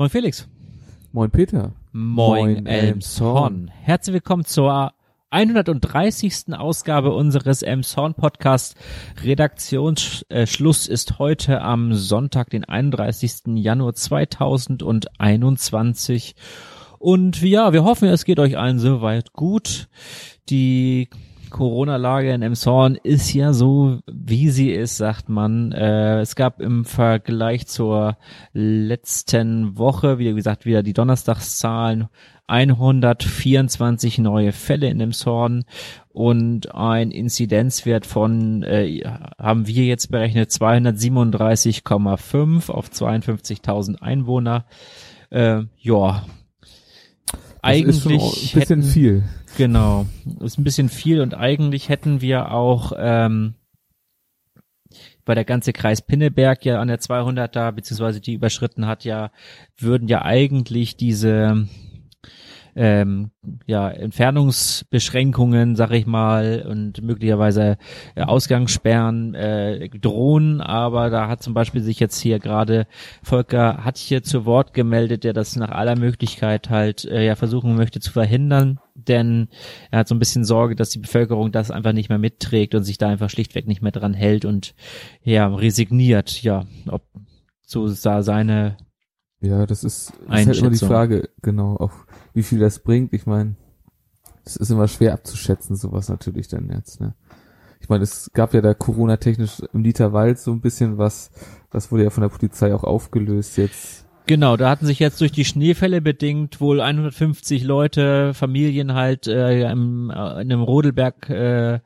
Moin Felix. Moin Peter. Moin, Moin Elmshorn. Herzlich willkommen zur 130. Ausgabe unseres Elmshorn Podcast. Redaktionsschluss ist heute am Sonntag, den 31. Januar 2021. Und ja, wir hoffen, es geht euch allen soweit gut. Die Corona-Lage in Emshorn ist ja so, wie sie ist, sagt man. Äh, es gab im Vergleich zur letzten Woche, wie gesagt, wieder die Donnerstagszahlen, 124 neue Fälle in Emshorn und ein Inzidenzwert von, äh, haben wir jetzt berechnet, 237,5 auf 52.000 Einwohner. Äh, ja, eigentlich ist ein bisschen hätten, viel. Genau, ist ein bisschen viel und eigentlich hätten wir auch ähm, weil der ganze Kreis Pinneberg ja an der 200er beziehungsweise die überschritten hat, ja würden ja eigentlich diese ähm, ja, Entfernungsbeschränkungen, sag ich mal, und möglicherweise äh, Ausgangssperren äh, drohen, aber da hat zum Beispiel sich jetzt hier gerade Volker hat hier zu Wort gemeldet, der das nach aller Möglichkeit halt äh, ja versuchen möchte zu verhindern, denn er hat so ein bisschen Sorge, dass die Bevölkerung das einfach nicht mehr mitträgt und sich da einfach schlichtweg nicht mehr dran hält und ja resigniert, ja, ob so da seine ja, das ist, das ist halt immer die Frage, genau, auch wie viel das bringt. Ich meine, es ist immer schwer abzuschätzen, sowas natürlich dann jetzt, ne? Ich meine, es gab ja da Corona-technisch im Dieterwald so ein bisschen was, das wurde ja von der Polizei auch aufgelöst jetzt. Genau, da hatten sich jetzt durch die Schneefälle bedingt wohl 150 Leute, Familien halt äh, im, äh, in einem Rodelberg äh,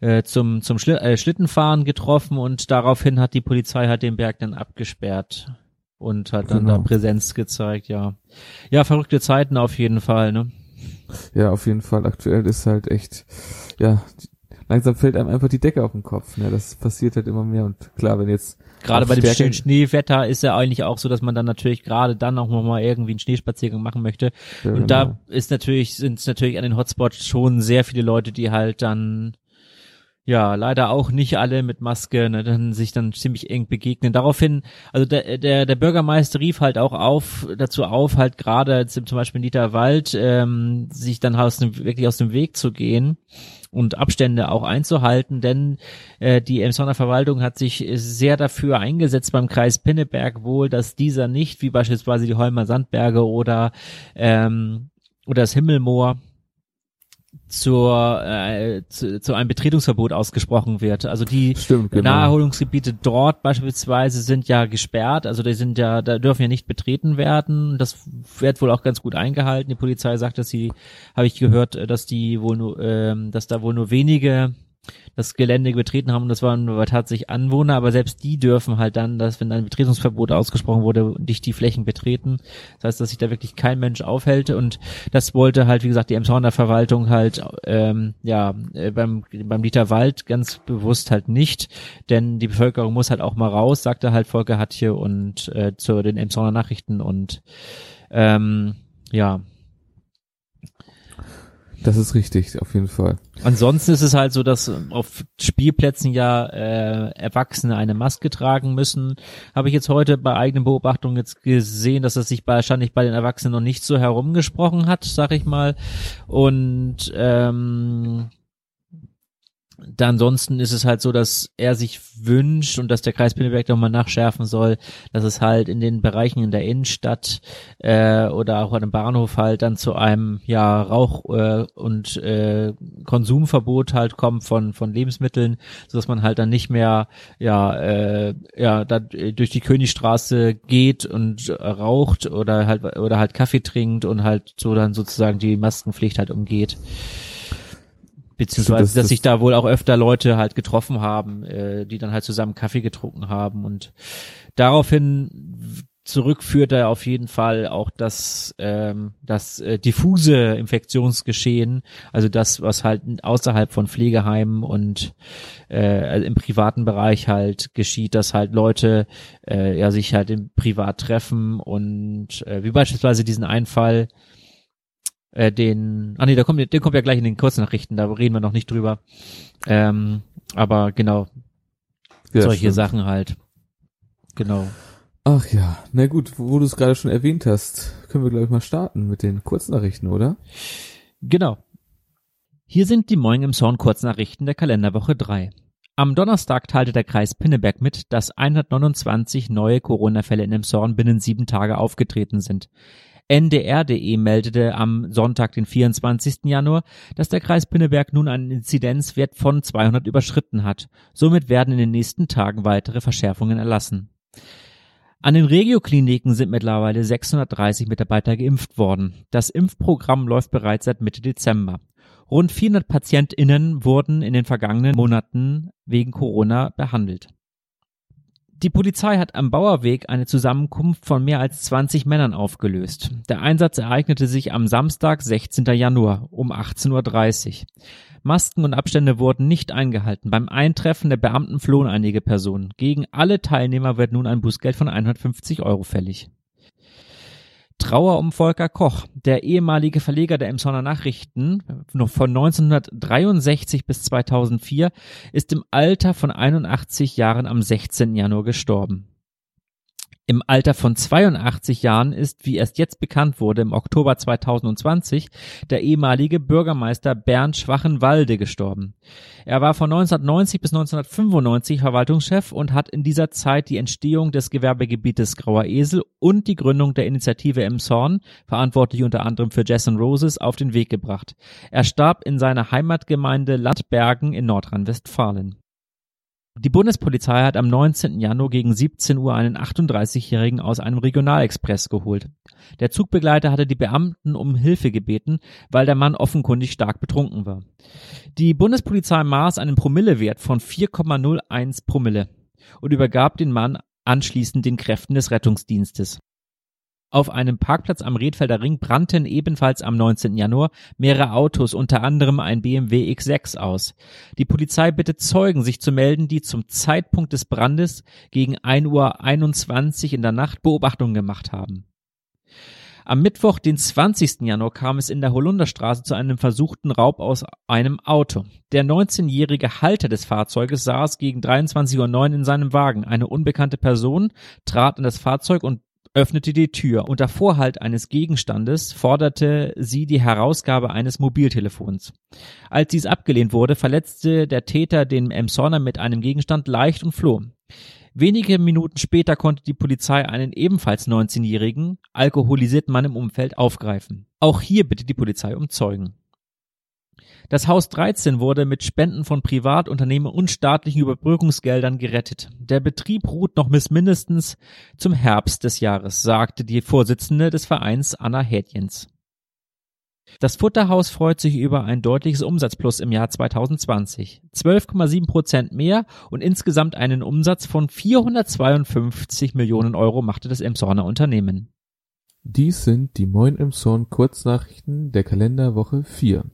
äh, zum zum Schli äh, Schlittenfahren getroffen und daraufhin hat die Polizei halt den Berg dann abgesperrt und hat dann genau. da Präsenz gezeigt, ja. Ja, verrückte Zeiten auf jeden Fall, ne? Ja, auf jeden Fall. Aktuell ist halt echt, ja, langsam fällt einem einfach die Decke auf den Kopf. Ne? Das passiert halt immer mehr und klar, wenn jetzt gerade bei dem schönen Schneewetter ist ja eigentlich auch so, dass man dann natürlich gerade dann auch nochmal irgendwie einen Schneespaziergang machen möchte. Ja, und genau. da ist natürlich, sind es natürlich an den Hotspots schon sehr viele Leute, die halt dann ja, leider auch nicht alle mit Maske, ne, dann sich dann ziemlich eng begegnen. Daraufhin, also der, der, der Bürgermeister rief halt auch auf, dazu auf, halt gerade zum Beispiel in Dieterwald, ähm, sich dann aus dem, wirklich aus dem Weg zu gehen und Abstände auch einzuhalten, denn äh, die Emsonner Verwaltung hat sich sehr dafür eingesetzt beim Kreis Pinneberg wohl, dass dieser nicht, wie beispielsweise die Holmer Sandberge oder ähm, oder das Himmelmoor zur, äh, zu, zu einem Betretungsverbot ausgesprochen wird. Also die Stimmt, genau. Naherholungsgebiete dort beispielsweise sind ja gesperrt, also die sind ja, da dürfen ja nicht betreten werden. Das wird wohl auch ganz gut eingehalten. Die Polizei sagt, dass sie, habe ich gehört, dass die wohl nur, ähm, dass da wohl nur wenige das Gelände betreten haben. Das waren tatsächlich Anwohner, aber selbst die dürfen halt dann, dass wenn ein Betretungsverbot ausgesprochen wurde, nicht die Flächen betreten. Das heißt, dass sich da wirklich kein Mensch aufhält. Und das wollte halt, wie gesagt, die Emshorner Verwaltung halt, ähm, ja, äh, beim, beim Dieter Wald ganz bewusst halt nicht, denn die Bevölkerung muss halt auch mal raus, sagte halt Volker Hatje und äh, zu den Emshorner Nachrichten. Und ähm, ja, das ist richtig, auf jeden Fall. Ansonsten ist es halt so, dass auf Spielplätzen ja äh, Erwachsene eine Maske tragen müssen. Habe ich jetzt heute bei eigenen Beobachtungen jetzt gesehen, dass das sich wahrscheinlich bei den Erwachsenen noch nicht so herumgesprochen hat, sag ich mal. Und ähm, da ansonsten ist es halt so, dass er sich wünscht und dass der Kreis Pinneberg nochmal nachschärfen soll, dass es halt in den Bereichen in der Innenstadt äh, oder auch an dem Bahnhof halt dann zu einem ja Rauch- äh, und äh, Konsumverbot halt kommt von von Lebensmitteln, so dass man halt dann nicht mehr ja äh, ja da durch die Königstraße geht und raucht oder halt oder halt Kaffee trinkt und halt so dann sozusagen die Maskenpflicht halt umgeht. Beziehungsweise, das, dass sich da wohl auch öfter Leute halt getroffen haben, äh, die dann halt zusammen Kaffee getrunken haben. Und daraufhin zurückführt er auf jeden Fall auch das, ähm, das äh, diffuse Infektionsgeschehen, also das, was halt außerhalb von Pflegeheimen und äh, also im privaten Bereich halt geschieht, dass halt Leute äh, ja sich halt im Privat treffen und äh, wie beispielsweise diesen Einfall, äh, den, ah nee, der kommt, der kommt ja gleich in den Kurznachrichten, da reden wir noch nicht drüber. Ähm, aber genau, ja, solche stimmt. Sachen halt. Genau. Ach ja, na gut, wo, wo du es gerade schon erwähnt hast, können wir glaube ich mal starten mit den Kurznachrichten, oder? Genau. Hier sind die Moin im Zorn Kurznachrichten der Kalenderwoche 3. Am Donnerstag teilte der Kreis Pinneberg mit, dass 129 neue Corona-Fälle in Emshorn binnen sieben Tage aufgetreten sind. NDR.de meldete am Sonntag, den 24. Januar, dass der Kreis Pinneberg nun einen Inzidenzwert von 200 überschritten hat. Somit werden in den nächsten Tagen weitere Verschärfungen erlassen. An den Regiokliniken sind mittlerweile 630 Mitarbeiter geimpft worden. Das Impfprogramm läuft bereits seit Mitte Dezember. Rund 400 PatientInnen wurden in den vergangenen Monaten wegen Corona behandelt. Die Polizei hat am Bauerweg eine Zusammenkunft von mehr als 20 Männern aufgelöst. Der Einsatz ereignete sich am Samstag, 16. Januar um 18.30 Uhr. Masken und Abstände wurden nicht eingehalten. Beim Eintreffen der Beamten flohen einige Personen. Gegen alle Teilnehmer wird nun ein Bußgeld von 150 Euro fällig. Trauer um Volker Koch, der ehemalige Verleger der Emsonner Nachrichten, noch von 1963 bis 2004, ist im Alter von 81 Jahren am 16. Januar gestorben. Im Alter von 82 Jahren ist, wie erst jetzt bekannt wurde, im Oktober 2020 der ehemalige Bürgermeister Bernd Schwachenwalde gestorben. Er war von 1990 bis 1995 Verwaltungschef und hat in dieser Zeit die Entstehung des Gewerbegebietes Grauer Esel und die Gründung der Initiative Emshorn, verantwortlich unter anderem für and Roses, auf den Weg gebracht. Er starb in seiner Heimatgemeinde Landbergen in Nordrhein-Westfalen. Die Bundespolizei hat am 19. Januar gegen 17 Uhr einen 38-Jährigen aus einem Regionalexpress geholt. Der Zugbegleiter hatte die Beamten um Hilfe gebeten, weil der Mann offenkundig stark betrunken war. Die Bundespolizei maß einen Promillewert von 4,01 Promille und übergab den Mann anschließend den Kräften des Rettungsdienstes. Auf einem Parkplatz am Redfelder Ring brannten ebenfalls am 19. Januar mehrere Autos, unter anderem ein BMW X6 aus. Die Polizei bittet Zeugen, sich zu melden, die zum Zeitpunkt des Brandes gegen 1.21 Uhr in der Nacht Beobachtungen gemacht haben. Am Mittwoch, den 20. Januar, kam es in der Holunderstraße zu einem versuchten Raub aus einem Auto. Der 19-jährige Halter des Fahrzeuges saß gegen 23.09 Uhr in seinem Wagen. Eine unbekannte Person trat in das Fahrzeug und öffnete die Tür. Unter Vorhalt eines Gegenstandes forderte sie die Herausgabe eines Mobiltelefons. Als dies abgelehnt wurde, verletzte der Täter den Emsonner mit einem Gegenstand leicht und floh. Wenige Minuten später konnte die Polizei einen ebenfalls 19-jährigen, alkoholisierten Mann im Umfeld aufgreifen. Auch hier bittet die Polizei um Zeugen. Das Haus 13 wurde mit Spenden von Privatunternehmen und staatlichen Überbrückungsgeldern gerettet. Der Betrieb ruht noch bis mindestens zum Herbst des Jahres, sagte die Vorsitzende des Vereins Anna Hädjens. Das Futterhaus freut sich über ein deutliches Umsatzplus im Jahr 2020. 12,7 Prozent mehr und insgesamt einen Umsatz von 452 Millionen Euro machte das Emshorner Unternehmen. Dies sind die Moin Emshorn Kurznachrichten der Kalenderwoche 4.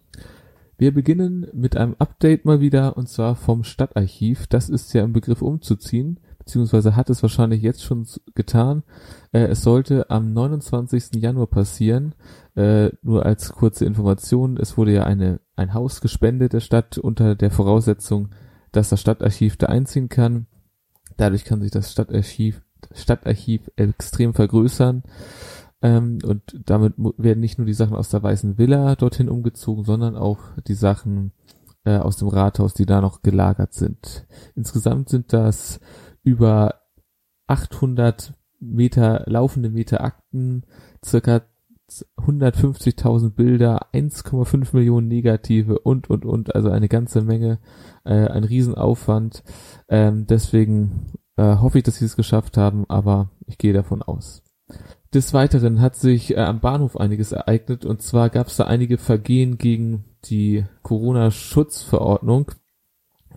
Wir beginnen mit einem Update mal wieder und zwar vom Stadtarchiv. Das ist ja im Begriff umzuziehen, beziehungsweise hat es wahrscheinlich jetzt schon getan. Äh, es sollte am 29. Januar passieren. Äh, nur als kurze Information, es wurde ja eine, ein Haus gespendet der Stadt unter der Voraussetzung, dass das Stadtarchiv da einziehen kann. Dadurch kann sich das Stadtarchiv, Stadtarchiv extrem vergrößern. Ähm, und damit werden nicht nur die Sachen aus der Weißen Villa dorthin umgezogen, sondern auch die Sachen äh, aus dem Rathaus, die da noch gelagert sind. Insgesamt sind das über 800 Meter laufende Meter Akten, circa 150.000 Bilder, 1,5 Millionen Negative und, und, und, also eine ganze Menge, äh, ein Riesenaufwand. Ähm, deswegen äh, hoffe ich, dass sie es geschafft haben, aber ich gehe davon aus. Des Weiteren hat sich äh, am Bahnhof einiges ereignet und zwar gab es da einige Vergehen gegen die Corona-Schutzverordnung.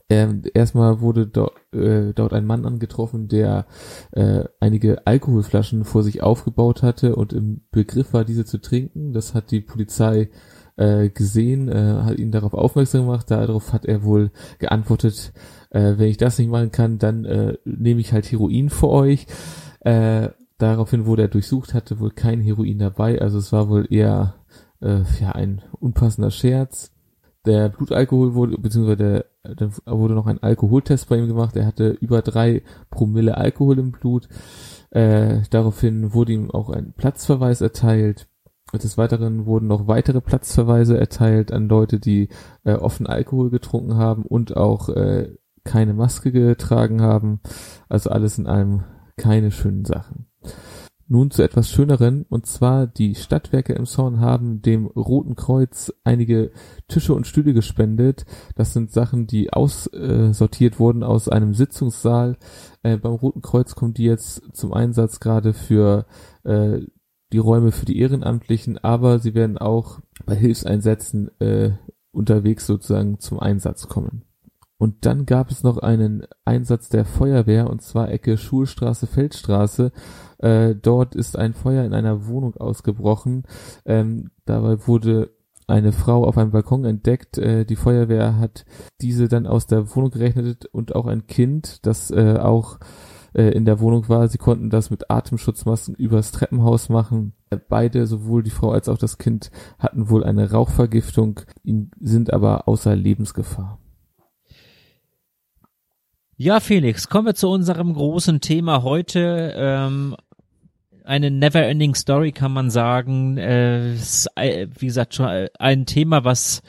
Ähm, erstmal wurde do, äh, dort ein Mann angetroffen, der äh, einige Alkoholflaschen vor sich aufgebaut hatte und im Begriff war, diese zu trinken. Das hat die Polizei äh, gesehen, äh, hat ihn darauf aufmerksam gemacht. Darauf hat er wohl geantwortet, äh, wenn ich das nicht machen kann, dann äh, nehme ich halt Heroin für euch. Daraufhin wurde er durchsucht, hatte wohl kein Heroin dabei, also es war wohl eher äh, ja ein unpassender Scherz. der Blutalkohol wurde, beziehungsweise der, dann wurde noch ein Alkoholtest bei ihm gemacht. Er hatte über drei Promille Alkohol im Blut. Äh, daraufhin wurde ihm auch ein Platzverweis erteilt. Des Weiteren wurden noch weitere Platzverweise erteilt an Leute, die äh, offen Alkohol getrunken haben und auch äh, keine Maske getragen haben. Also alles in allem keine schönen Sachen. Nun zu etwas Schöneren, und zwar die Stadtwerke im Zorn haben dem Roten Kreuz einige Tische und Stühle gespendet. Das sind Sachen, die aussortiert wurden aus einem Sitzungssaal. Äh, beim Roten Kreuz kommen die jetzt zum Einsatz gerade für äh, die Räume für die Ehrenamtlichen, aber sie werden auch bei Hilfseinsätzen äh, unterwegs sozusagen zum Einsatz kommen. Und dann gab es noch einen Einsatz der Feuerwehr, und zwar Ecke Schulstraße, Feldstraße. Äh, dort ist ein Feuer in einer Wohnung ausgebrochen. Ähm, dabei wurde eine Frau auf einem Balkon entdeckt. Äh, die Feuerwehr hat diese dann aus der Wohnung gerechnet und auch ein Kind, das äh, auch äh, in der Wohnung war. Sie konnten das mit Atemschutzmasken übers Treppenhaus machen. Äh, beide, sowohl die Frau als auch das Kind, hatten wohl eine Rauchvergiftung, sind aber außer Lebensgefahr. Ja, Felix, kommen wir zu unserem großen Thema heute. Ähm, eine never-ending Story kann man sagen. Äh, ist, wie gesagt, schon ein Thema, was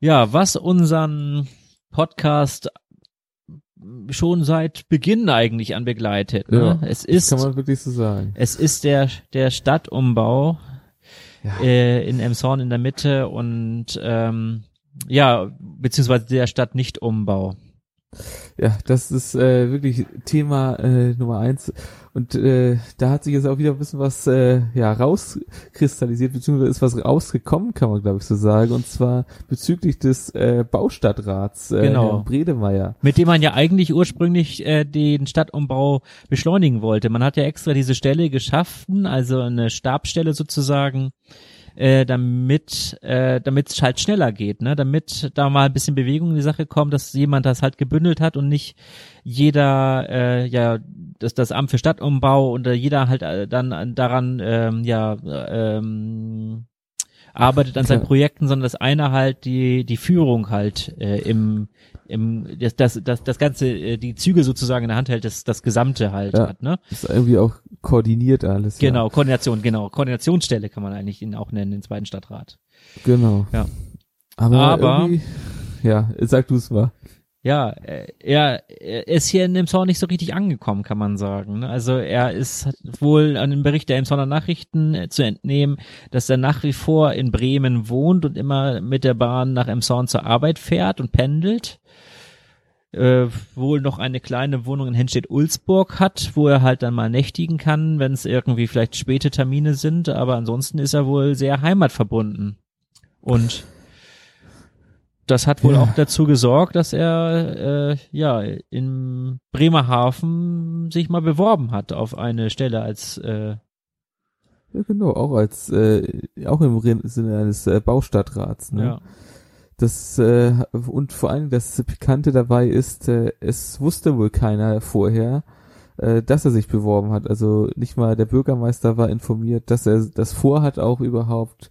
ja, was unseren Podcast schon seit Beginn eigentlich an begleitet. Ne? Ja, es ist, kann man wirklich so sagen. Es ist der der Stadtumbau ja. äh, in Emshorn in der Mitte und ähm, ja, beziehungsweise der Stadtnichtumbau. Ja, das ist äh, wirklich Thema äh, Nummer eins. Und äh, da hat sich jetzt auch wieder ein bisschen was äh, ja rauskristallisiert, beziehungsweise ist was rausgekommen, kann man glaube ich so sagen. Und zwar bezüglich des äh, Baustadtrats äh, genau. Herrn Bredemeier. Mit dem man ja eigentlich ursprünglich äh, den Stadtumbau beschleunigen wollte. Man hat ja extra diese Stelle geschaffen, also eine Stabstelle sozusagen äh, damit äh, damit es halt schneller geht, ne? Damit da mal ein bisschen Bewegung in die Sache kommt, dass jemand das halt gebündelt hat und nicht jeder äh, ja das das Amt für Stadtumbau und äh, jeder halt äh, dann daran ähm, ja ähm, arbeitet an seinen Projekten, sondern dass einer halt die die Führung halt äh, im im das das das, das ganze äh, die Züge sozusagen in der Hand hält, das das gesamte halt ja, hat, ne? Das ist irgendwie auch koordiniert alles. Genau, ja. Koordination, genau, Koordinationsstelle kann man eigentlich ihn auch nennen, den zweiten Stadtrat. Genau. Ja. Aber, Aber ja, sag du es mal ja, äh, er, er ist hier in dem Zorn nicht so richtig angekommen, kann man sagen. Ne? Also er ist wohl an dem Bericht der Emsonner Nachrichten äh, zu entnehmen, dass er nach wie vor in Bremen wohnt und immer mit der Bahn nach Emshorn zur Arbeit fährt und pendelt. Äh, wohl noch eine kleine Wohnung in Henstedt-Ulzburg hat, wo er halt dann mal nächtigen kann, wenn es irgendwie vielleicht späte Termine sind, aber ansonsten ist er wohl sehr heimatverbunden. Und das hat wohl ja. auch dazu gesorgt, dass er äh, ja in Bremerhaven sich mal beworben hat auf eine Stelle als äh, ja genau auch als äh, auch im Sinne eines äh, Baustadtrats. Ne? Ja. Das äh, und vor allem das Pikante dabei ist, äh, es wusste wohl keiner vorher, äh, dass er sich beworben hat. Also nicht mal der Bürgermeister war informiert, dass er das vorhat auch überhaupt.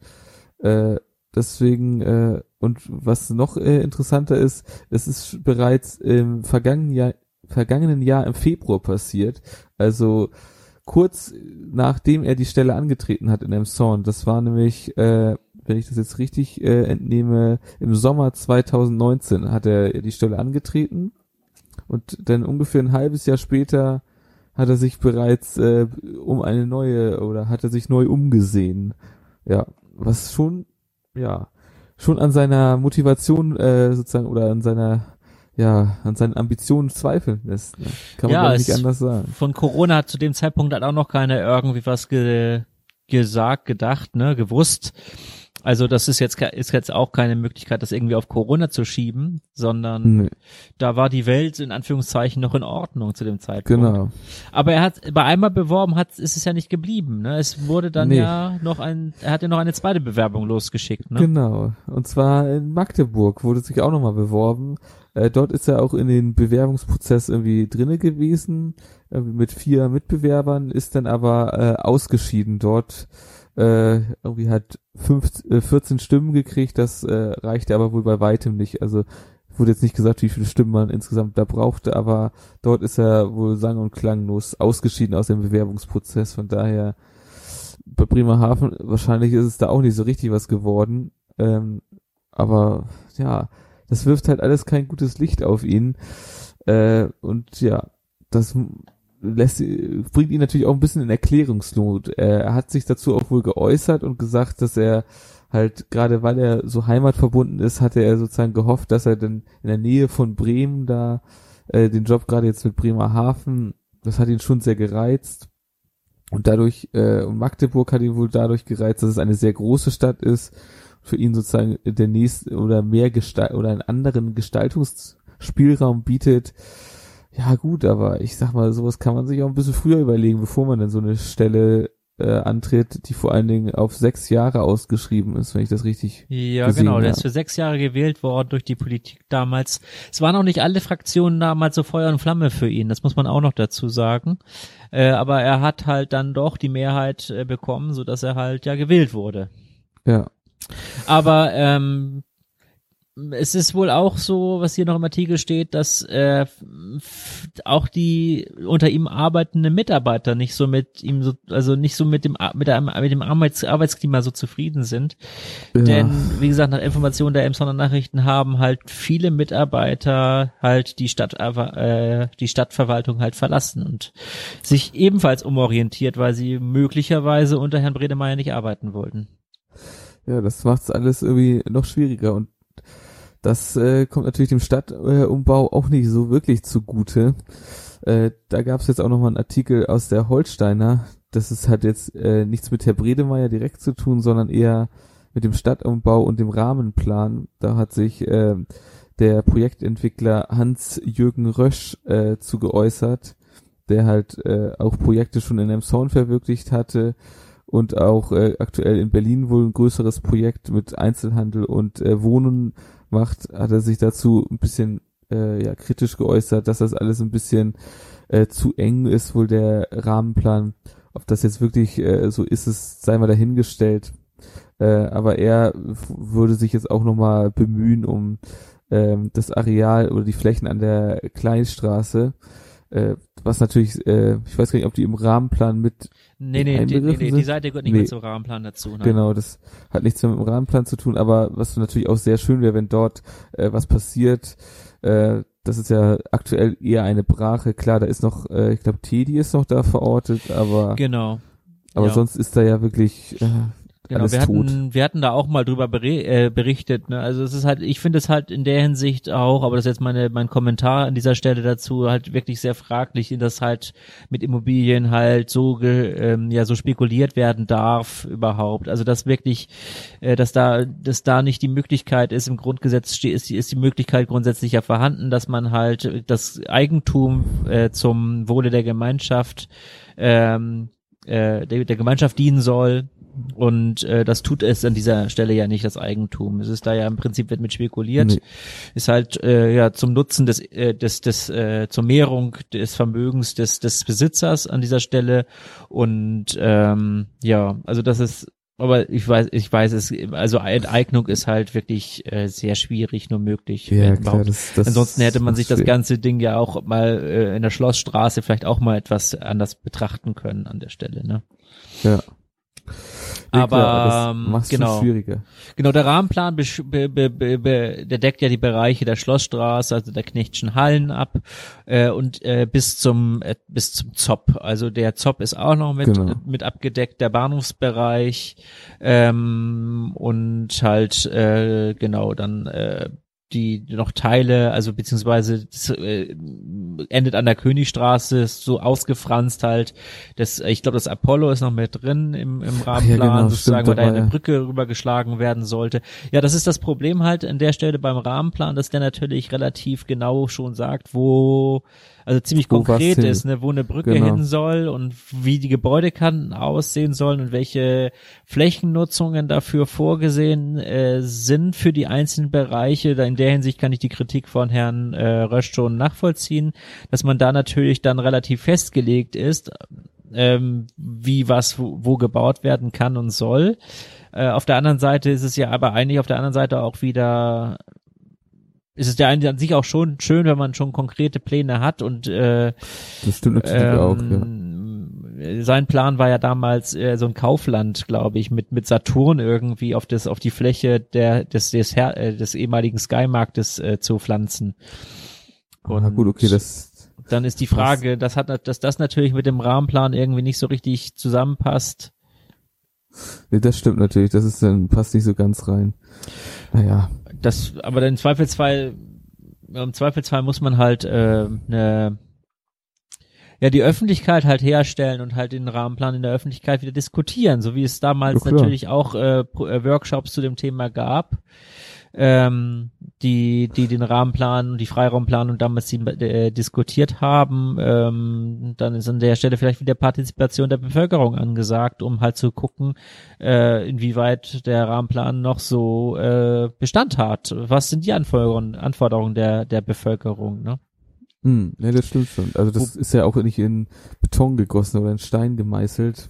Äh, deswegen äh, und was noch äh, interessanter ist, es ist bereits im vergangenen Jahr, vergangenen Jahr im Februar passiert. Also kurz nachdem er die Stelle angetreten hat in Emshorn. Das war nämlich, äh, wenn ich das jetzt richtig äh, entnehme, im Sommer 2019 hat er die Stelle angetreten. Und dann ungefähr ein halbes Jahr später hat er sich bereits äh, um eine neue oder hat er sich neu umgesehen. Ja, was schon, ja, schon an seiner Motivation äh, sozusagen oder an seiner ja, an seinen Ambitionen zweifeln lässt. Ne? Kann man ja, nicht anders sagen. Von Corona hat zu dem Zeitpunkt halt auch noch keiner irgendwie was ge gesagt, gedacht, ne, gewusst. Also das ist jetzt ist jetzt auch keine Möglichkeit, das irgendwie auf Corona zu schieben, sondern nee. da war die Welt in Anführungszeichen noch in Ordnung zu dem Zeitpunkt. Genau. Aber er hat bei einmal beworben hat, ist es ja nicht geblieben. Ne? Es wurde dann nee. ja noch ein, er hat ja noch eine zweite Bewerbung losgeschickt. Ne? Genau. Und zwar in Magdeburg wurde sich auch nochmal beworben. Äh, dort ist er auch in den Bewerbungsprozess irgendwie drinne gewesen, irgendwie mit vier Mitbewerbern, ist dann aber äh, ausgeschieden dort. Äh, irgendwie hat fünf, äh, 14 Stimmen gekriegt, das äh, reichte aber wohl bei weitem nicht. Also wurde jetzt nicht gesagt, wie viele Stimmen man insgesamt da brauchte, aber dort ist er wohl sang- und klanglos ausgeschieden aus dem Bewerbungsprozess. Von daher bei Bremerhaven wahrscheinlich ist es da auch nicht so richtig was geworden. Ähm, aber ja, das wirft halt alles kein gutes Licht auf ihn. Äh, und ja, das lässt, bringt ihn natürlich auch ein bisschen in Erklärungsnot. Er hat sich dazu auch wohl geäußert und gesagt, dass er halt, gerade weil er so heimatverbunden ist, hatte er sozusagen gehofft, dass er dann in der Nähe von Bremen da äh, den Job gerade jetzt mit Bremerhaven, das hat ihn schon sehr gereizt. Und dadurch, äh, und Magdeburg hat ihn wohl dadurch gereizt, dass es eine sehr große Stadt ist, für ihn sozusagen der nächste oder mehr Gestalt oder einen anderen Gestaltungsspielraum bietet. Ja gut, aber ich sag mal, sowas kann man sich auch ein bisschen früher überlegen, bevor man dann so eine Stelle äh, antritt, die vor allen Dingen auf sechs Jahre ausgeschrieben ist, wenn ich das richtig Ja, genau, der ist für sechs Jahre gewählt worden durch die Politik damals. Es waren auch nicht alle Fraktionen damals so Feuer und Flamme für ihn, das muss man auch noch dazu sagen. Äh, aber er hat halt dann doch die Mehrheit äh, bekommen, so dass er halt ja gewählt wurde. Ja. Aber ähm, es ist wohl auch so, was hier noch im Artikel steht, dass äh, auch die unter ihm arbeitenden Mitarbeiter nicht so mit ihm so, also nicht so mit dem mit, der, mit dem Arbeits, Arbeitsklima so zufrieden sind. Ja. Denn wie gesagt, nach Informationen der Emsonner Nachrichten haben halt viele Mitarbeiter halt die Stadt äh, die Stadtverwaltung halt verlassen und sich ebenfalls umorientiert, weil sie möglicherweise unter Herrn Bredemeier nicht arbeiten wollten. Ja, das macht's alles irgendwie noch schwieriger und das äh, kommt natürlich dem Stadtumbau auch nicht so wirklich zugute. Äh, da gab es jetzt auch nochmal einen Artikel aus der Holsteiner. Das ist halt jetzt äh, nichts mit Herr Bredemeier direkt zu tun, sondern eher mit dem Stadtumbau und dem Rahmenplan. Da hat sich äh, der Projektentwickler Hans-Jürgen Rösch äh, zu geäußert, der halt äh, auch Projekte schon in Sound verwirklicht hatte und auch äh, aktuell in Berlin wohl ein größeres Projekt mit Einzelhandel und äh, Wohnen macht, hat er sich dazu ein bisschen äh, ja, kritisch geäußert, dass das alles ein bisschen äh, zu eng ist, wohl der Rahmenplan. Ob das jetzt wirklich äh, so ist, es sei mal dahingestellt. Äh, aber er würde sich jetzt auch nochmal bemühen, um ähm, das Areal oder die Flächen an der Kleinstraße, äh, was natürlich, äh, ich weiß gar nicht, ob die im Rahmenplan mit Nee, nee, die, nee, nee, die Seite gehört nicht nee. mehr zum Rahmenplan dazu. Nein. Genau, das hat nichts mehr mit dem Rahmenplan zu tun, aber was natürlich auch sehr schön wäre, wenn dort äh, was passiert. Äh, das ist ja aktuell eher eine Brache. Klar, da ist noch, äh, ich glaube, Teddy ist noch da verortet, aber genau. Aber ja. sonst ist da ja wirklich äh, Genau, wir hatten, wir hatten da auch mal drüber äh, berichtet. Ne? Also es ist halt, ich finde es halt in der Hinsicht auch, aber das ist jetzt meine mein Kommentar an dieser Stelle dazu halt wirklich sehr fraglich, in das halt mit Immobilien halt so ähm, ja so spekuliert werden darf überhaupt. Also dass wirklich, äh, dass da dass da nicht die Möglichkeit ist im Grundgesetz steht ist, ist die Möglichkeit grundsätzlich ja vorhanden, dass man halt das Eigentum äh, zum Wohle der Gemeinschaft ähm, äh, der, der Gemeinschaft dienen soll und äh, das tut es an dieser Stelle ja nicht das Eigentum. Es ist da ja im Prinzip wird mit spekuliert. Nee. Ist halt äh, ja zum Nutzen des äh, des des äh, zur Mehrung des Vermögens des des Besitzers an dieser Stelle und ähm, ja, also das ist aber ich weiß, ich weiß es, also Enteignung ist halt wirklich äh, sehr schwierig, nur möglich. Ja, klar, das, das Ansonsten hätte man sich das ganze Ding ja auch mal äh, in der Schlossstraße vielleicht auch mal etwas anders betrachten können an der Stelle, ne? Ja aber klar, ähm, genau, schwieriger. genau der Rahmenplan be, be, be, be, der deckt ja die Bereiche der Schlossstraße, also der Knechtschen Hallen ab äh, und äh, bis zum äh, bis zum Zopp. Also der Zopp ist auch noch mit genau. mit abgedeckt, der Bahnhofsbereich ähm, und halt äh, genau dann äh, die noch Teile, also beziehungsweise das, äh, endet an der Königstraße, ist so ausgefranst halt. Das, ich glaube, das Apollo ist noch mit drin im, im Rahmenplan, ja, genau, sozusagen, weil da eine Brücke rübergeschlagen werden sollte. Ja, das ist das Problem halt an der Stelle beim Rahmenplan, dass der natürlich relativ genau schon sagt, wo also ziemlich wo konkret ist, ne, wo eine Brücke genau. hin soll und wie die Gebäudekanten aussehen sollen und welche Flächennutzungen dafür vorgesehen äh, sind für die einzelnen Bereiche. Da in der Hinsicht kann ich die Kritik von Herrn äh, Rösch schon nachvollziehen, dass man da natürlich dann relativ festgelegt ist, ähm, wie was wo, wo gebaut werden kann und soll. Äh, auf der anderen Seite ist es ja aber eigentlich auf der anderen Seite auch wieder ist es ja an sich auch schon schön, wenn man schon konkrete Pläne hat und äh, das stimmt natürlich ähm, auch. Ja. Sein Plan war ja damals äh, so ein Kaufland, glaube ich, mit mit Saturn irgendwie auf das auf die Fläche der des des, Her äh, des ehemaligen Skymarktes äh, zu pflanzen. Und ah, gut, okay, das dann ist die Frage, das hat dass das natürlich mit dem Rahmenplan irgendwie nicht so richtig zusammenpasst. Nee, das stimmt natürlich, das ist dann passt nicht so ganz rein. Naja, das, aber im Zweifelsfall, im Zweifelsfall muss man halt äh, ne, ja die Öffentlichkeit halt herstellen und halt den Rahmenplan in der Öffentlichkeit wieder diskutieren, so wie es damals ja, natürlich auch äh, äh, Workshops zu dem Thema gab ähm, die, die den Rahmenplan und die Freiraumplanung damals äh, diskutiert haben. Ähm, dann ist an der Stelle vielleicht wieder Partizipation der Bevölkerung angesagt, um halt zu gucken, äh, inwieweit der Rahmenplan noch so äh, Bestand hat. Was sind die Anforderungen, Anforderungen der, der Bevölkerung? Ne? Hm, ja, das stimmt schon. Also das Wo, ist ja auch nicht in Beton gegossen oder in Stein gemeißelt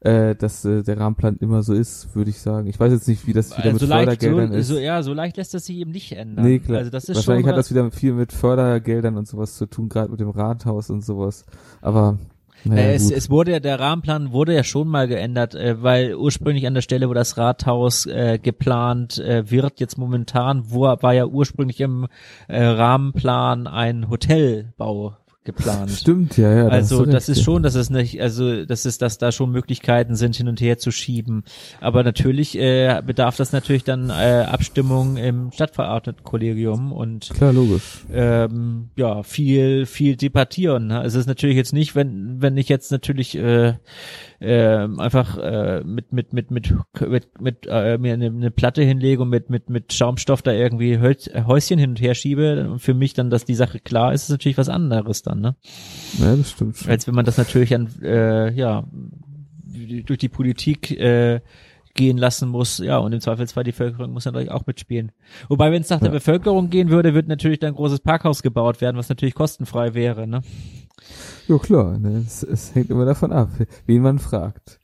äh, dass äh, der Rahmenplan immer so ist, würde ich sagen. Ich weiß jetzt nicht, wie das wieder also mit leicht, Fördergeldern so, ist. So, ja, so leicht lässt das sich eben nicht ändern. Nee, klar. Also das ist Wahrscheinlich schon hat das wieder viel mit Fördergeldern und sowas zu tun, gerade mit dem Rathaus und sowas. Aber naja, äh, es, es wurde ja, der Rahmenplan wurde ja schon mal geändert, äh, weil ursprünglich an der Stelle, wo das Rathaus äh, geplant äh, wird, jetzt momentan, wo war ja ursprünglich im äh, Rahmenplan ein Hotelbau geplant. Stimmt, ja, ja. Also das ist schon, dass es nicht, also das ist, dass da schon Möglichkeiten sind, hin und her zu schieben. Aber natürlich äh, bedarf das natürlich dann äh, Abstimmung im Stadtverordnetenkollegium und klar, logisch. Ähm, ja, viel, viel debattieren. Ne? Es ist natürlich jetzt nicht, wenn, wenn ich jetzt natürlich äh, äh, einfach äh, mit mit mit mit mit, mit äh, mir eine, eine Platte hinlege und mit mit mit Schaumstoff da irgendwie Häuschen hin und her schiebe und für mich dann, dass die Sache klar ist, ist natürlich was anderes dann, ne? Ja, das stimmt. Schon. Als wenn man das natürlich an äh, ja durch die Politik äh, gehen lassen muss, ja, und im Zweifelsfall die Bevölkerung muss natürlich auch mitspielen. Wobei, wenn es nach ja. der Bevölkerung gehen würde, wird natürlich dann ein großes Parkhaus gebaut werden, was natürlich kostenfrei wäre, ne? Ja klar, ne? es, es hängt immer davon ab, wen man fragt.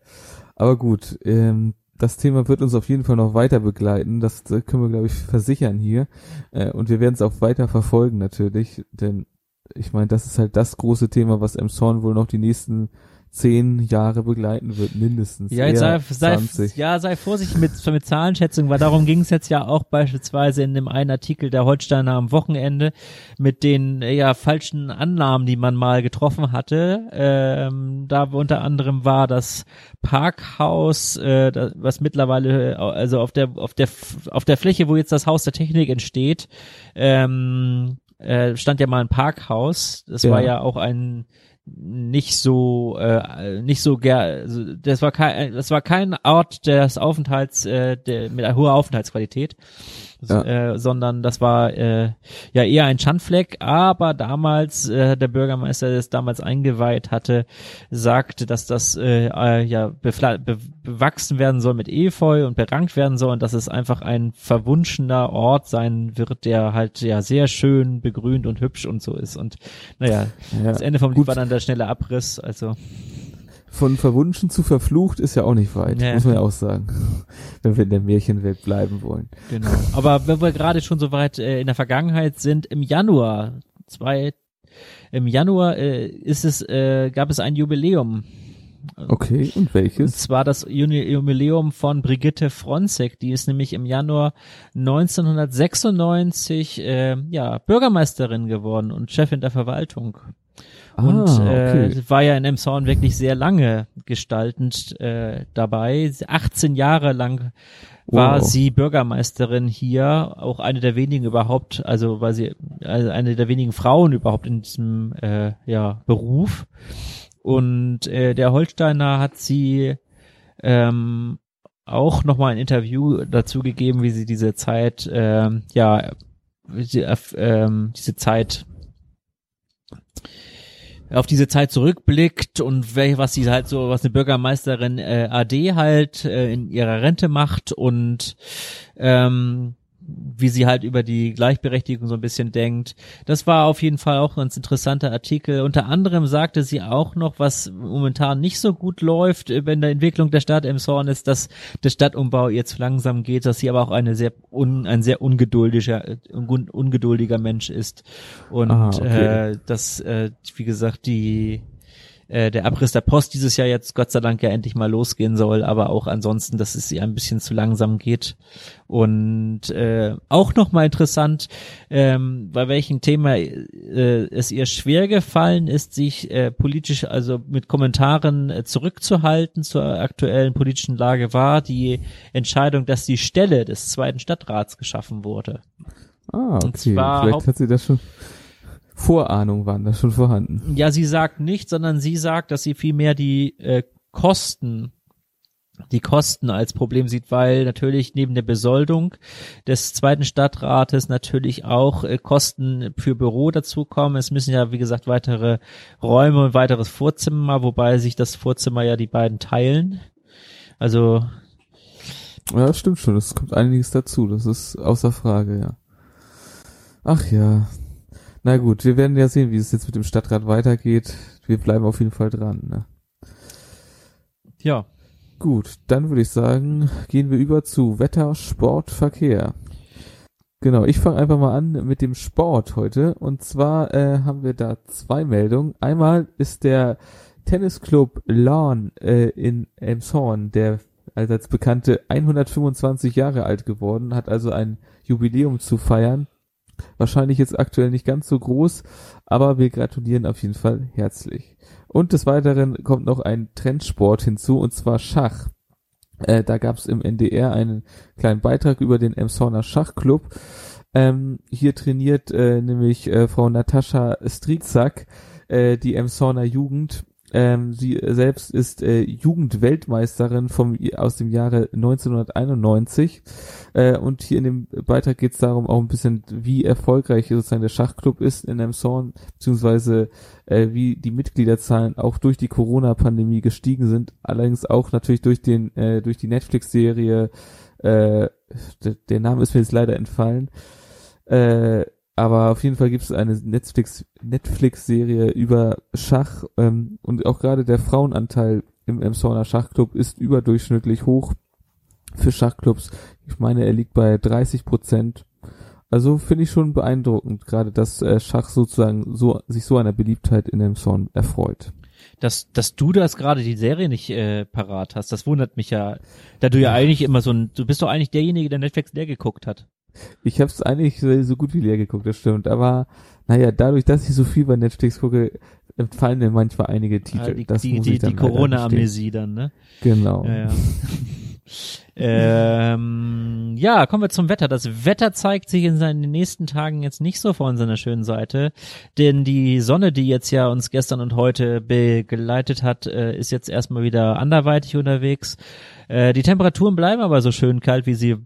Aber gut, ähm, das Thema wird uns auf jeden Fall noch weiter begleiten. Das können wir, glaube ich, versichern hier. Äh, und wir werden es auch weiter verfolgen natürlich, denn ich meine, das ist halt das große Thema, was Emshorn wohl noch die nächsten zehn Jahre begleiten wird, mindestens. Ja, jetzt sei, sei, ja, sei vorsichtig mit, mit Zahlenschätzungen, weil darum ging es jetzt ja auch beispielsweise in dem einen Artikel der Holsteiner am Wochenende mit den ja falschen Annahmen, die man mal getroffen hatte. Ähm, da unter anderem war das Parkhaus, äh, das, was mittlerweile also auf der auf der auf der Fläche, wo jetzt das Haus der Technik entsteht, ähm, äh, stand ja mal ein Parkhaus. Das ja. war ja auch ein nicht so äh, nicht so ger also das war kein das war kein Ort des Aufenthalts äh, der, mit einer hoher Aufenthaltsqualität ja. äh, sondern das war äh, ja eher ein Schandfleck aber damals äh, der Bürgermeister der es damals eingeweiht hatte sagte dass das äh, äh, ja be bewachsen werden soll mit Efeu und berankt werden soll und dass es einfach ein verwunschener Ort sein wird der halt ja sehr schön begrünt und hübsch und so ist und naja ja. das Ende vom Lied war dann der schnelle Abriss, also. Von verwunschen zu verflucht ist ja auch nicht weit, ja. muss man ja auch sagen. Wenn wir in der Märchenwelt bleiben wollen. Genau. Aber wenn wir gerade schon so weit äh, in der Vergangenheit sind, im Januar, zwei, im Januar äh, ist es, äh, gab es ein Jubiläum. Okay, und welches? Und zwar das Jubiläum von Brigitte Fronzek, die ist nämlich im Januar 1996 äh, ja, Bürgermeisterin geworden und Chefin der Verwaltung und ah, okay. äh, war ja in Emshorn wirklich sehr lange gestaltend äh, dabei. 18 Jahre lang war wow. sie Bürgermeisterin hier, auch eine der wenigen überhaupt, also war sie also eine der wenigen Frauen überhaupt in diesem äh, ja, Beruf. Und äh, der Holsteiner hat sie ähm, auch nochmal ein Interview dazu gegeben, wie sie diese Zeit, ähm, ja, sie, äh, diese Zeit auf diese Zeit zurückblickt und welche, was sie halt so, was eine Bürgermeisterin äh, AD halt äh, in ihrer Rente macht und ähm, wie sie halt über die Gleichberechtigung so ein bisschen denkt. Das war auf jeden Fall auch ein ganz interessanter Artikel. Unter anderem sagte sie auch noch, was momentan nicht so gut läuft in der Entwicklung der Stadt Emshorn ist, dass der Stadtumbau zu langsam geht, dass sie aber auch eine sehr un, ein sehr ungeduldiger, un, ungeduldiger Mensch ist und ah, okay. äh, dass äh, wie gesagt die äh, der Abriss der Post dieses Jahr jetzt Gott sei Dank ja endlich mal losgehen soll, aber auch ansonsten, dass es ihr ein bisschen zu langsam geht. Und äh, auch nochmal interessant, ähm, bei welchem Thema äh, es ihr schwer gefallen ist, sich äh, politisch, also mit Kommentaren äh, zurückzuhalten zur aktuellen politischen Lage, war die Entscheidung, dass die Stelle des zweiten Stadtrats geschaffen wurde. Ah, okay. Vielleicht hat sie das schon Vorahnung waren da schon vorhanden. Ja, sie sagt nicht, sondern sie sagt, dass sie vielmehr die äh, Kosten die Kosten als Problem sieht, weil natürlich neben der Besoldung des zweiten Stadtrates natürlich auch äh, Kosten für Büro dazukommen. Es müssen ja, wie gesagt, weitere Räume und weiteres Vorzimmer, wobei sich das Vorzimmer ja die beiden teilen. Also. Ja, stimmt schon. Es kommt einiges dazu. Das ist außer Frage, ja. Ach ja, na gut, wir werden ja sehen, wie es jetzt mit dem Stadtrat weitergeht. Wir bleiben auf jeden Fall dran. Ne? Ja. Gut, dann würde ich sagen, gehen wir über zu Wetter, Sport, Verkehr. Genau, ich fange einfach mal an mit dem Sport heute. Und zwar äh, haben wir da zwei Meldungen. Einmal ist der Tennisclub Lawn äh, in Elmshorn, der als bekannte 125 Jahre alt geworden, hat also ein Jubiläum zu feiern Wahrscheinlich jetzt aktuell nicht ganz so groß, aber wir gratulieren auf jeden Fall herzlich. Und des Weiteren kommt noch ein Trendsport hinzu, und zwar Schach. Äh, da gab es im NDR einen kleinen Beitrag über den Emsonner Schachclub. Ähm, hier trainiert äh, nämlich äh, Frau Natascha Strizak äh, die Emsonner Jugend ähm, sie selbst ist äh, Jugendweltmeisterin vom aus dem Jahre 1991 äh, und hier in dem Beitrag geht es darum auch ein bisschen, wie erfolgreich sozusagen der Schachclub ist in Emshorn, beziehungsweise äh, wie die Mitgliederzahlen auch durch die Corona-Pandemie gestiegen sind, allerdings auch natürlich durch den äh, durch die Netflix-Serie, äh, der Name ist mir jetzt leider entfallen. Äh, aber auf jeden Fall gibt es eine Netflix Netflix-Serie über Schach ähm, und auch gerade der Frauenanteil im Emshorner Schachclub ist überdurchschnittlich hoch für Schachclubs. Ich meine, er liegt bei 30 Prozent. Also finde ich schon beeindruckend, gerade dass äh, Schach sozusagen so sich so einer Beliebtheit in Emshorn erfreut. Dass, dass du das gerade die Serie nicht äh, parat hast, das wundert mich ja. Da du ja eigentlich immer so ein, du bist doch eigentlich derjenige, der Netflix leer geguckt hat. Ich habe es eigentlich so gut wie leer geguckt, das stimmt. Aber naja, dadurch, dass ich so viel bei Netflix gucke, fallen mir manchmal einige Titel. Ah, die das die, die, die Corona-Amnesie dann, ne? Genau. Ja, ja. ähm, ja, kommen wir zum Wetter. Das Wetter zeigt sich in seinen nächsten Tagen jetzt nicht so von seiner schönen Seite, denn die Sonne, die jetzt ja uns gestern und heute begleitet hat, äh, ist jetzt erstmal wieder anderweitig unterwegs. Äh, die Temperaturen bleiben aber so schön kalt, wie sie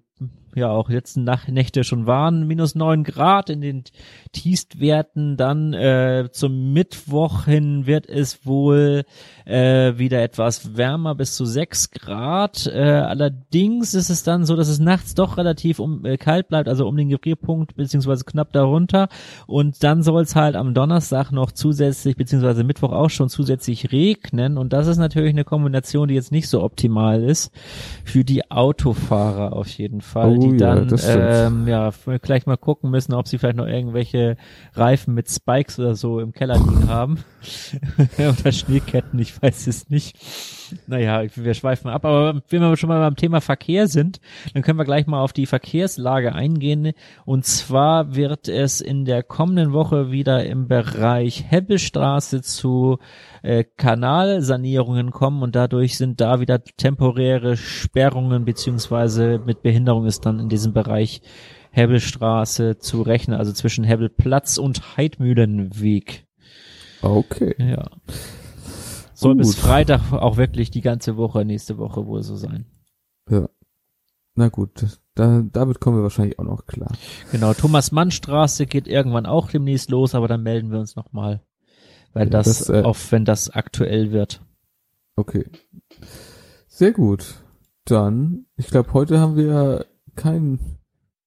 ja auch letzten Nacht, Nächte schon waren, minus neun Grad in den Tiefstwerten. Dann äh, zum Mittwoch hin wird es wohl äh, wieder etwas wärmer bis zu sechs Grad. Äh, allerdings ist es dann so, dass es nachts doch relativ um, äh, kalt bleibt, also um den Gefrierpunkt beziehungsweise knapp darunter. Und dann soll es halt am Donnerstag noch zusätzlich beziehungsweise Mittwoch auch schon zusätzlich regnen. Und das ist natürlich eine Kombination, die jetzt nicht so optimal ist für die Autofahrer auf jeden Fall. Oh die dann ja, ähm, ja gleich mal gucken müssen, ob sie vielleicht noch irgendwelche Reifen mit Spikes oder so im Keller liegen haben. oder Schneeketten, ich weiß es nicht. Naja, wir schweifen ab, aber wenn wir schon mal beim Thema Verkehr sind, dann können wir gleich mal auf die Verkehrslage eingehen. Und zwar wird es in der kommenden Woche wieder im Bereich Hebbelstraße zu äh, Kanalsanierungen kommen und dadurch sind da wieder temporäre Sperrungen beziehungsweise mit Behinderung ist dann in diesem Bereich Hebbelstraße zu rechnen, also zwischen Hebbelplatz und Heidmühlenweg. Okay. Ja. Soll Gut. bis Freitag auch wirklich die ganze Woche, nächste Woche wohl so sein. Ja. Na gut, da, damit kommen wir wahrscheinlich auch noch klar. Genau, Thomas-Mann-Straße geht irgendwann auch demnächst los, aber dann melden wir uns nochmal. weil ja, das, das äh, auch wenn das aktuell wird. Okay. Sehr gut. Dann, ich glaube, heute haben wir keinen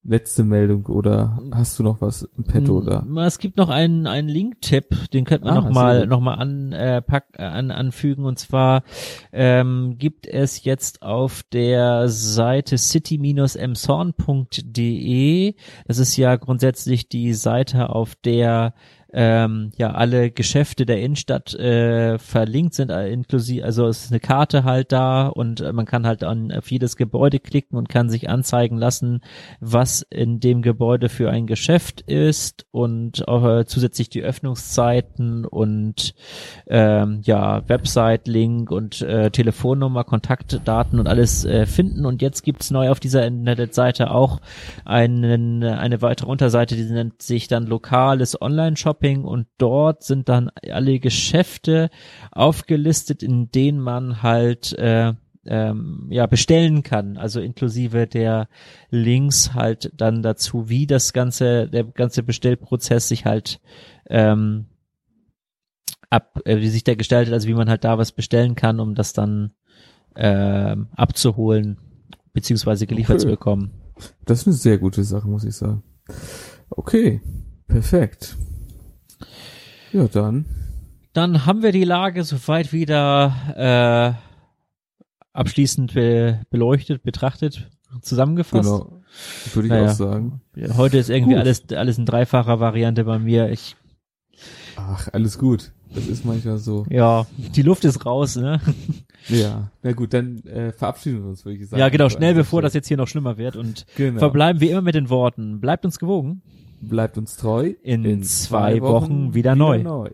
letzte Meldung oder hast du noch was im Petto oder? Es gibt noch einen, einen Link-Tipp, den könnte man ah, noch mal, noch mal an, äh, pack, äh, an, anfügen. Und zwar ähm, gibt es jetzt auf der Seite city-emshorn.de, das ist ja grundsätzlich die Seite, auf der ähm, ja alle Geschäfte der Innenstadt äh, verlinkt sind, äh, inklusive, also es ist eine Karte halt da und äh, man kann halt an jedes Gebäude klicken und kann sich anzeigen lassen, was in dem Gebäude für ein Geschäft ist und auch äh, zusätzlich die Öffnungszeiten und ähm, ja Website-Link und äh, Telefonnummer, Kontaktdaten und alles äh, finden. Und jetzt gibt's neu auf dieser Internetseite auch einen, eine weitere Unterseite, die nennt sich dann lokales Online-Shop Shopping und dort sind dann alle Geschäfte aufgelistet, in denen man halt äh, ähm, ja bestellen kann, also inklusive der Links halt dann dazu, wie das ganze der ganze Bestellprozess sich halt ähm, ab, äh, wie sich der gestaltet, also wie man halt da was bestellen kann, um das dann äh, abzuholen beziehungsweise geliefert okay. zu bekommen. Das ist eine sehr gute Sache, muss ich sagen. Okay, perfekt. Ja, dann. Dann haben wir die Lage soweit wieder äh, abschließend be beleuchtet, betrachtet, zusammengefasst. Genau. Würde ich naja, auch sagen. Heute ist irgendwie alles, alles in dreifacher Variante bei mir. Ich. Ach, alles gut. Das ist manchmal so. Ja, die Luft ist raus, ne? Ja, na gut, dann äh, verabschieden wir uns, würde ich sagen. Ja, genau, schnell bevor das jetzt hier noch schlimmer wird und genau. verbleiben wie immer mit den Worten. Bleibt uns gewogen bleibt uns treu. In, in zwei, zwei, Wochen, Wochen wieder, wieder neu. neu.